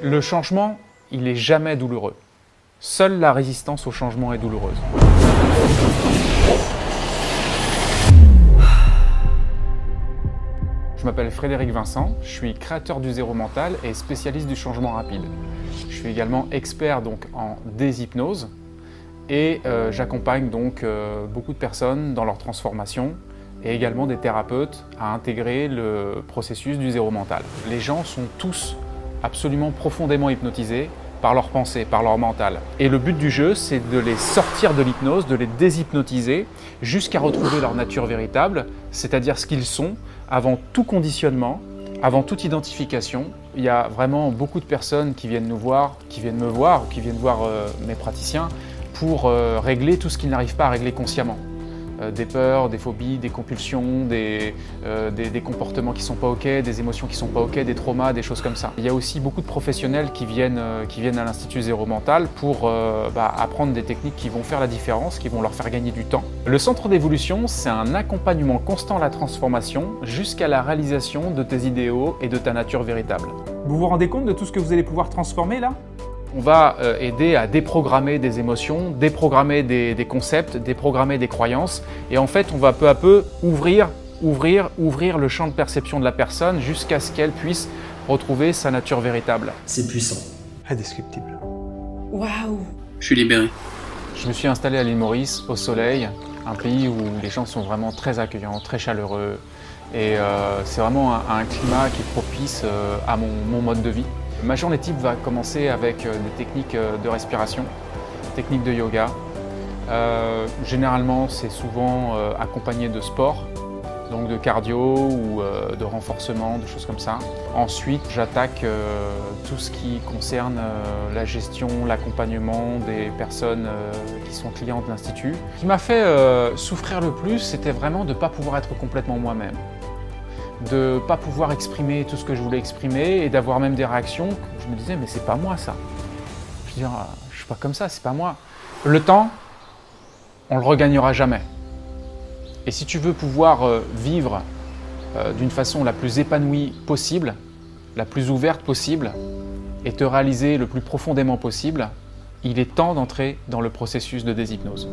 Le changement, il est jamais douloureux. Seule la résistance au changement est douloureuse. Je m'appelle Frédéric Vincent, je suis créateur du zéro mental et spécialiste du changement rapide. Je suis également expert en déshypnose et euh, j'accompagne donc euh, beaucoup de personnes dans leur transformation et également des thérapeutes à intégrer le processus du zéro mental. Les gens sont tous absolument profondément hypnotisés par leur pensée, par leur mental. Et le but du jeu, c'est de les sortir de l'hypnose, de les déshypnotiser jusqu'à retrouver leur nature véritable, c'est-à-dire ce qu'ils sont avant tout conditionnement, avant toute identification. Il y a vraiment beaucoup de personnes qui viennent nous voir, qui viennent me voir, qui viennent voir euh, mes praticiens pour euh, régler tout ce qu'ils n'arrivent pas à régler consciemment. Euh, des peurs, des phobies, des compulsions, des, euh, comportements qui sont pas ok, des émotions qui sont pas ok, des traumas, des choses comme ça. Il y a aussi beaucoup de professionnels qui viennent, euh, à l'Institut Zéro Mental pour bah, apprendre des techniques qui vont faire la différence, qui vont leur faire gagner du temps. Le centre d'évolution, c'est un accompagnement constant à la transformation jusqu'à la réalisation de tes idéaux et de ta nature véritable. Vous vous rendez compte de tout ce que vous allez pouvoir transformer là? On va euh, aider à déprogrammer des émotions, déprogrammer des, concepts, déprogrammer des croyances. Et en fait, on va peu à peu ouvrir, ouvrir, ouvrir le champ de perception de la personne jusqu'à ce qu'elle puisse retrouver sa nature véritable. C'est puissant. Indescriptible. Waouh Je suis libéré. Je me suis installé à l'île Maurice, au soleil, un pays où les gens sont vraiment très accueillants, très chaleureux. Et euh, c'est vraiment un, climat qui est propice euh, à mon mode de vie. Ma journée type va commencer avec euh, des techniques euh, de respiration, techniques de yoga. Euh, généralement, c'est souvent accompagné de sport, donc de cardio ou de renforcement, de choses comme ça. Ensuite, j'attaque tout ce qui concerne la gestion, l'accompagnement des personnes qui sont clients de l'Institut. Ce qui m'a fait souffrir le plus, c'était vraiment de ne pas pouvoir être complètement moi-même de ne pas pouvoir exprimer tout ce que je voulais exprimer et d'avoir même des réactions que je me disais mais c'est pas moi ça. Je veux dire, je suis pas comme ça, c'est pas moi. Le temps, on le regagnera jamais. Et si tu veux pouvoir euh, vivre euh, d'une façon la plus épanouie possible, la plus ouverte possible, et te réaliser le plus profondément possible, il est temps d'entrer dans le processus de déshypnose.